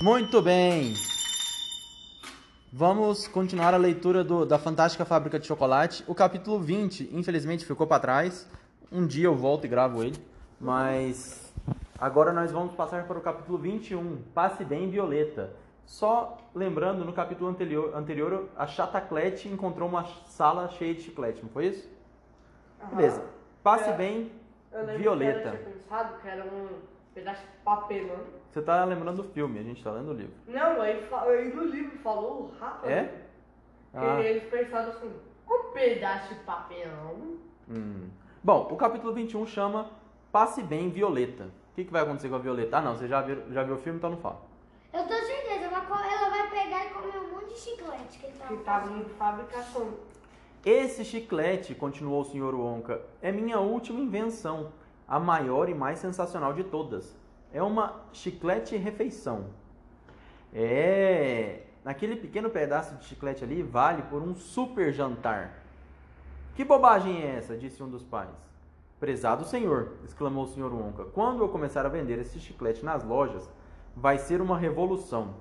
Muito bem. Vamos continuar a leitura do, da Fantástica Fábrica de Chocolate. O capítulo 20, infelizmente, ficou para trás. Um dia eu volto e gravo ele. Mas agora nós vamos passar para o capítulo 21, Passe Bem Violeta. Só lembrando, no capítulo anterior, anterior a Chataclete encontrou uma sala cheia de chiclete, não foi isso? Aham. Beleza. Passe É. bem Eu Violeta. que ela tinha pensado que era um pedaço de papelão. Você tá lembrando do filme, a gente tá lendo o livro. Não, aí, aí no livro falou rápido. É? Ah. E eles pensaram assim, um pedaço de papelão. Hum. Bom, o capítulo 21 chama Passe Bem Violeta. O que, que vai acontecer com a Violeta? Ah, não, você já viu, já viu o filme, então não fala. Eu tenho certeza, ela vai- ela vai pegar e comer um monte de chiclete que ele Que tava tava em fabricação. Esse chiclete, continuou o Sr. Wonka, é minha última invenção, a maior e mais sensacional de todas. É uma chiclete refeição. É, aquele pequeno pedaço de chiclete ali vale por um super jantar. Que bobagem é essa? disse um dos pais. Prezado senhor, exclamou o Sr. Wonka, quando eu começar a vender esse chiclete nas lojas, vai ser uma revolução.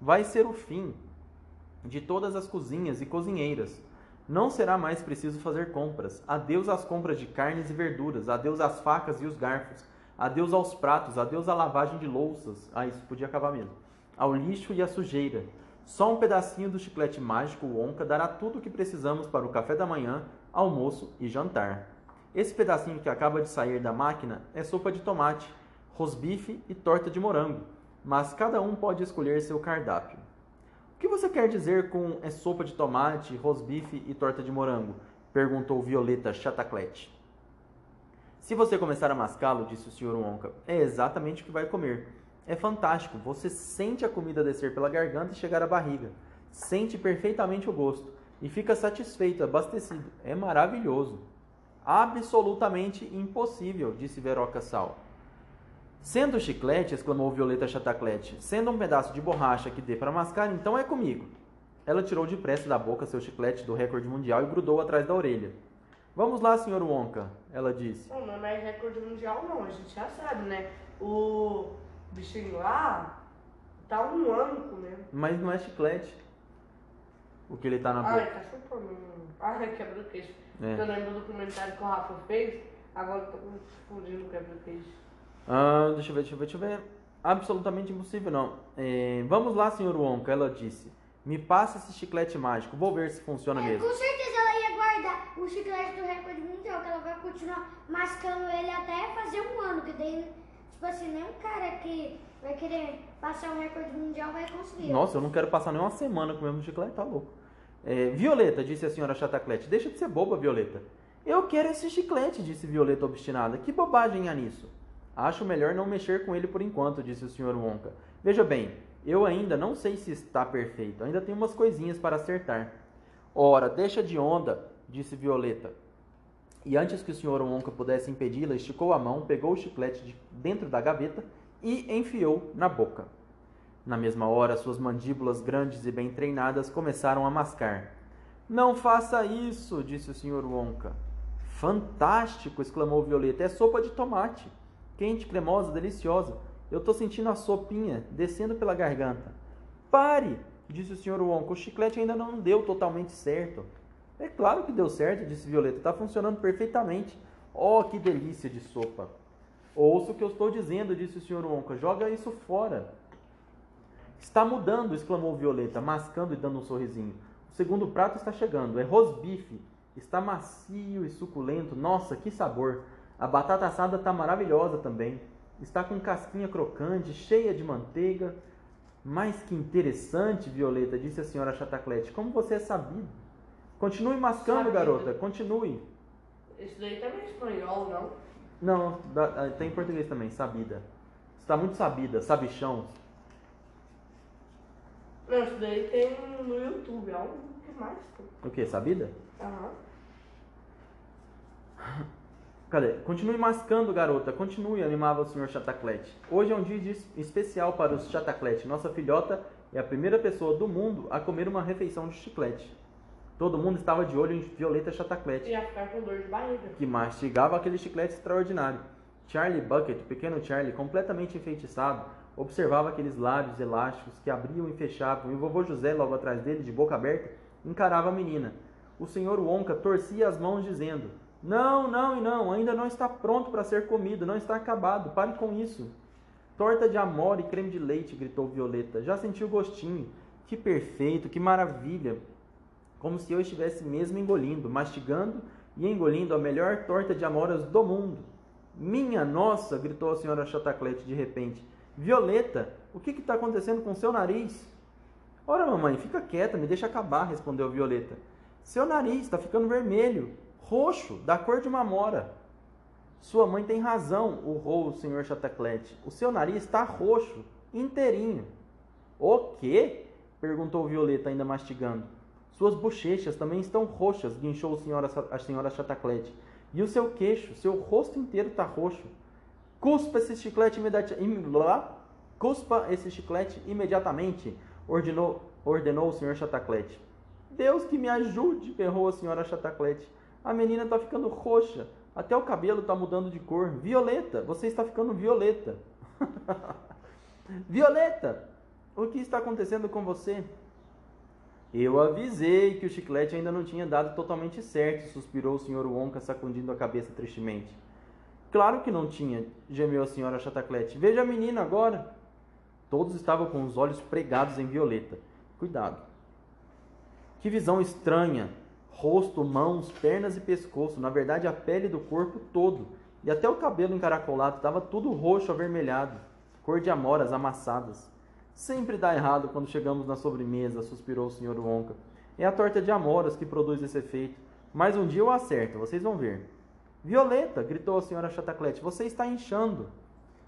Vai ser o fim de todas as cozinhas e cozinheiras. Não será mais preciso fazer compras. Adeus às compras de carnes e verduras. Adeus às facas e os garfos. Adeus aos pratos. Adeus à lavagem de louças. Ah, isso podia acabar mesmo. Ao lixo e à sujeira. Só um pedacinho do chiclete mágico Wonka dará tudo o que precisamos para o café da manhã, almoço e jantar. Esse pedacinho que acaba de sair da máquina é sopa de tomate, rosbife e torta de morango, mas cada um pode escolher seu cardápio. O que você quer dizer com é sopa de tomate, rosbife e torta de morango? Perguntou Violeta Chataclete. Se você começar a mascá-lo, disse o Sr. Wonka, é exatamente o que vai comer. É fantástico, você sente a comida descer pela garganta e chegar à barriga. Sente perfeitamente o gosto e fica satisfeito, abastecido. É maravilhoso. Absolutamente impossível, disse Veroca Sal. Sendo chiclete, exclamou Violeta Chataclete, sendo um pedaço de borracha que dê para mascar, então é comigo. Ela tirou depressa da boca seu chiclete do recorde mundial e grudou atrás da orelha. Vamos lá, Sr. Wonka, ela disse. Não, não é mais recorde mundial não, a gente já sabe, né? O bichinho lá tá um ano comendo. Mas não é chiclete. O que ele tá na Ai, boca. tá chupando. Ai, quebra-queixo. É. Eu lembro do comentário que o Rafa fez, agora eu tô confundindo o quebra-queixo. Ah, deixa eu ver, deixa eu ver, deixa eu ver. Absolutamente impossível, não. É, vamos lá, Sr. Wonka, ela disse. Me passa esse chiclete mágico, vou ver se funciona É, mesmo. com certeza o chiclete do recorde mundial, que ela vai continuar mascando ele até fazer um ano, que daí, tipo assim, nem um cara que vai querer passar o recorde mundial vai conseguir. Nossa, eu não quero passar nem uma semana comendo chiclete, tá louco. É, Violeta, disse a senhora Chataclete, deixa de ser boba, Violeta. Eu quero esse chiclete, disse Violeta obstinada. Que bobagem há nisso? Acho melhor não mexer com ele por enquanto, disse o Sr. Wonka. Veja bem, eu ainda não sei se está perfeito, ainda tem umas coisinhas para acertar. Ora, deixa de onda, disse Violeta. E antes que o Sr. Wonka pudesse impedi-la, esticou a mão, pegou o chiclete de dentro da gaveta e enfiou na boca. Na mesma hora, suas mandíbulas grandes e bem treinadas começaram a mascar. Não faça isso, disse o Sr. Wonka. Fantástico! exclamou Violeta. É sopa de tomate. Quente, cremosa, deliciosa. Eu tô sentindo a sopinha descendo pela garganta. Pare! disse o Sr. Wonka. O chiclete ainda não deu totalmente certo. É claro que deu certo, disse Violeta. Está funcionando perfeitamente. Oh, que delícia de sopa! Ouça o que eu estou dizendo, disse o Sr. Wonka. Joga isso fora. Está mudando, exclamou Violeta, mascando e dando um sorrisinho. O segundo prato está chegando. É rosbife. Está macio e suculento. Nossa, que sabor! A batata assada está maravilhosa também. Está com casquinha crocante, cheia de manteiga. Mas que interessante, Violeta, disse a senhora Chataclete. Como você é sabido. Continue mascando, garota. Continue. Esse daí também é espanhol, não? Não, dá- ah, tem em português também, sabida. Está muito sabida, sabichão. Não, isso daí tem no YouTube, é um que mais. O que? Sabida? Aham. Cadê? Continue mascando, garota. Continue, animava o Sr. Chataclete. Hoje é um dia especial para os Chataclete. Nossa filhota é a primeira pessoa do mundo a comer uma refeição de chiclete. Todo mundo estava de olho em Violeta Chataclete, Ia ficar com dor de barriga. que mastigava aquele chiclete extraordinário. Charlie Bucket, o pequeno Charlie, completamente enfeitiçado, observava aqueles lábios elásticos que abriam e fechavam, e o vovô José, logo atrás dele, de boca aberta, encarava a menina. O senhor Wonka torcia as mãos, dizendo: Não, não e não, ainda não está pronto para ser comido, não está acabado, pare com isso. Torta de amora e creme de leite, gritou Violeta. Já sentiu o gostinho. Que perfeito, que maravilha! Como se eu estivesse mesmo engolindo, mastigando e engolindo a melhor torta de amoras do mundo. Minha nossa! gritou a senhora Chataclete de repente. Violeta, o que está acontecendo com seu nariz? Ora, mamãe, fica quieta, me deixa acabar, respondeu Violeta. Seu nariz está ficando vermelho, roxo, da cor de uma amora. Sua mãe tem razão, urrou o senhor Chataclete. O seu nariz está roxo, inteirinho. O quê? perguntou Violeta, ainda mastigando. Suas bochechas também estão roxas, guinchou a senhora, Chataclete. E o seu queixo, seu rosto inteiro está roxo. Cuspa esse chiclete imediatamente. Cuspa esse chiclete imediatamente, ordenou, ordenou o senhor Chataclete. Deus que me ajude, berrou a senhora Chataclete. A menina está ficando roxa. Até o cabelo está mudando de cor. Violeta, você está ficando violeta. violeta, o que está acontecendo com você? Eu avisei que o chiclete ainda não tinha dado totalmente certo, suspirou o senhor Wonka, sacudindo a cabeça tristemente. Claro que não tinha, gemeu a senhora Chataclete. Veja a menina agora. Todos estavam com os olhos pregados em Violeta. Cuidado. Que visão estranha, rosto, mãos, pernas e pescoço, na verdade a pele do corpo todo, e até o cabelo encaracolado, estava tudo roxo avermelhado, cor de amoras amassadas. Sempre dá errado quando chegamos na sobremesa, suspirou o senhor Wonka. É a torta de amoras que produz esse efeito. Mas um dia eu acerto, vocês vão ver. Violeta, gritou a senhora Chataclete, você está inchando.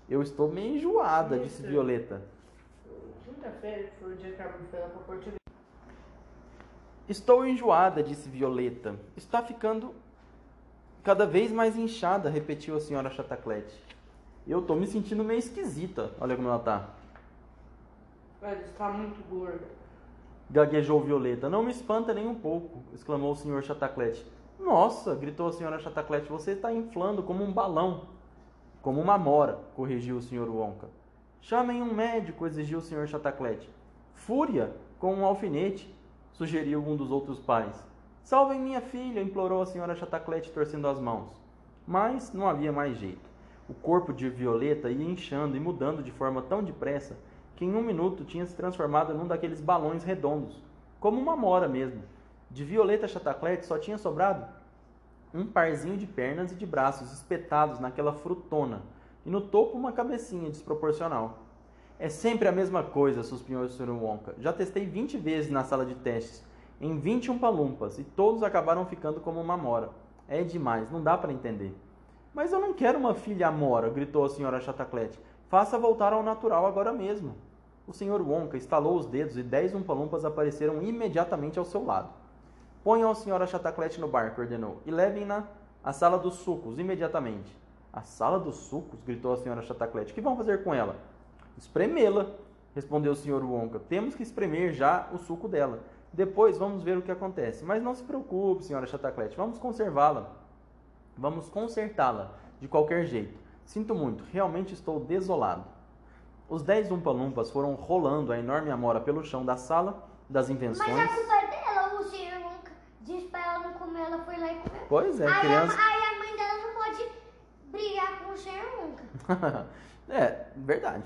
Eu estou meio enjoada, disse Violeta. Quinta-feira foi o dia que a foi Estou enjoada, disse Violeta. Está ficando cada vez mais inchada, repetiu a senhora Chataclete. Eu estou me sentindo meio esquisita. Olha como ela está. Está muito gorda. Gaguejou Violeta. Não me espanta nem um pouco, exclamou o senhor Chataclete. Nossa, gritou a senhora Chataclete, você está inflando como um balão. Como uma mora, corrigiu o senhor Wonka. Chamem um médico, exigiu o senhor Chataclete. Fúria, com um alfinete, sugeriu um dos outros pais. Salvem minha filha, implorou a senhora Chataclete torcendo as mãos. Mas não havia mais jeito. O corpo de Violeta ia inchando e mudando de forma tão depressa que em um minuto tinha se transformado num daqueles balões redondos, como uma mora mesmo. De Violeta Chataclete só tinha sobrado um parzinho de pernas e de braços espetados naquela frutona, e no topo uma cabecinha desproporcional. É sempre a mesma coisa, suspirou o Sr. Wonka. Já testei 20 vezes na sala de testes, em 21 palumpas, e todos acabaram ficando como uma mora. É demais, não dá para entender. Mas eu não quero uma filha amora, gritou a senhora Chataclete. Faça voltar ao natural agora mesmo. O Sr. Wonka estalou os dedos e dez umpalumpas apareceram imediatamente ao seu lado. Ponham a senhora Chataclete no barco, ordenou, e levem-na à sala dos sucos imediatamente. A sala dos sucos? gritou a senhora Chataclete. Que vão fazer com ela? Espremê-la, respondeu o Sr. Wonka. Temos que espremer já o suco dela. Depois vamos ver o que acontece. Mas não se preocupe, senhora Chataclete. Vamos conservá-la. Vamos consertá-la de qualquer jeito. Sinto muito, realmente estou desolado. Os dez Umpalumpas foram rolando a enorme amora pelo chão da sala das invenções. Mas a culpa é dela, o Sr. Wonka disse pra ela não comer, ela foi lá e comeu. Pois é, aí, criança. a, aí a mãe dela não pode brigar com o Sr. Wonka. é, verdade.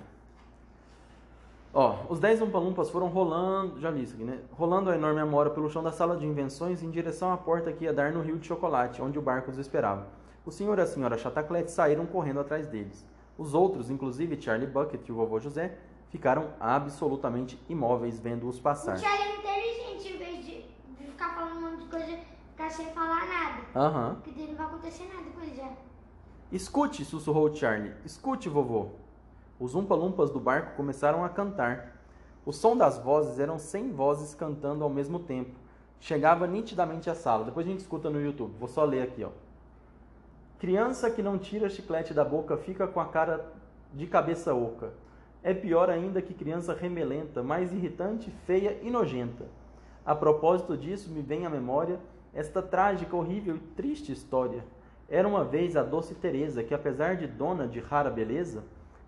Ó, os 10 Umpalumpas foram rolando, já li isso aqui, né? Rolando a enorme amora pelo chão da sala de invenções em direção à porta que ia dar no rio de chocolate, onde o barco os esperava. O senhor e a senhora Chataclete saíram correndo atrás deles. Os outros, inclusive Charlie Bucket e o vovô José, ficaram absolutamente imóveis vendo-os passar. O Charlie é inteligente, em vez de, de ficar falando um monte de coisa, ficar sem falar nada. Aham. Porque daí não vai acontecer nada com ele já. Escute, sussurrou Charlie. Escute, vovô. Os umpalumpas do barco começaram a cantar. O som das vozes eram cem vozes cantando ao mesmo tempo. Chegava nitidamente à sala. Depois a gente escuta no YouTube. Vou só ler aqui, ó. Criança que não tira chiclete da boca fica com a cara de cabeça oca. É pior ainda que criança remelenta, mais irritante, feia e nojenta. A propósito disso, me vem à memória esta trágica, horrível e triste história. Era uma vez a doce Teresa, que apesar de dona de rara beleza,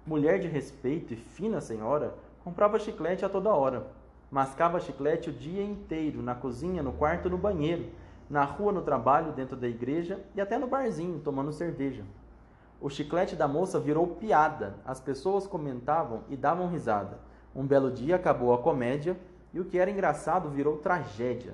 mulher de respeito e fina senhora, comprava chiclete a toda hora. Mascava chiclete o dia inteiro, na cozinha, no quarto, no banheiro, na rua, no trabalho, dentro da igreja e até no barzinho, tomando cerveja. O chiclete da moça virou piada, as pessoas comentavam e davam risada. Um belo dia acabou a comédia e o que era engraçado virou tragédia.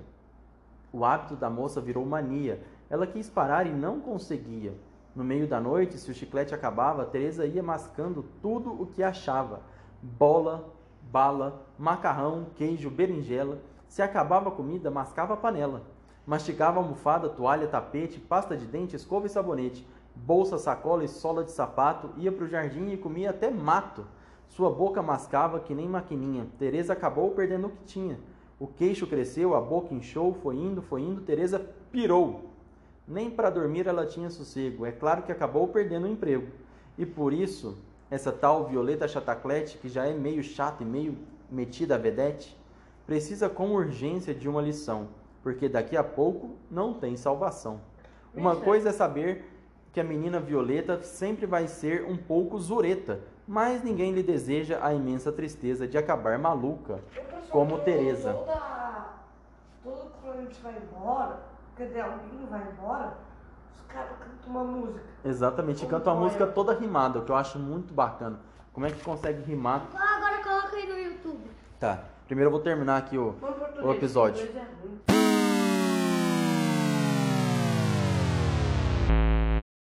O hábito da moça virou mania. Ela quis parar e não conseguia. No meio da noite, se o chiclete acabava, Teresa ia mascando tudo o que achava: bola, bala, macarrão, queijo, berinjela. Se acabava a comida, mascava a panela. Mastigava almofada, toalha, tapete, pasta de dente, escova e sabonete, bolsa, sacola e sola de sapato, ia para o jardim e comia até mato. Sua boca mascava que nem maquininha. Teresa acabou perdendo o que tinha. O queixo cresceu, a boca inchou, foi indo, foi indo, Teresa pirou. Nem para dormir ela tinha sossego. É claro que acabou perdendo o emprego. E por isso, essa tal Violeta Chataclete, que já é meio chata e meio metida a vedete, precisa com urgência de uma lição porque daqui a pouco não tem salvação. Uma coisa é saber que a menina Violeta sempre vai ser um pouco zureta, mas ninguém lhe deseja a imensa tristeza de acabar maluca, como Teresa. Toda, todo quando a gente vai embora, quer dizer, alguém vai embora, os caras cantam uma música. Exatamente, Como canta uma música toda rimada, o que eu acho muito bacana. Como é que consegue rimar? Agora coloca aí no YouTube. Tá, primeiro eu vou terminar aqui o, o episódio.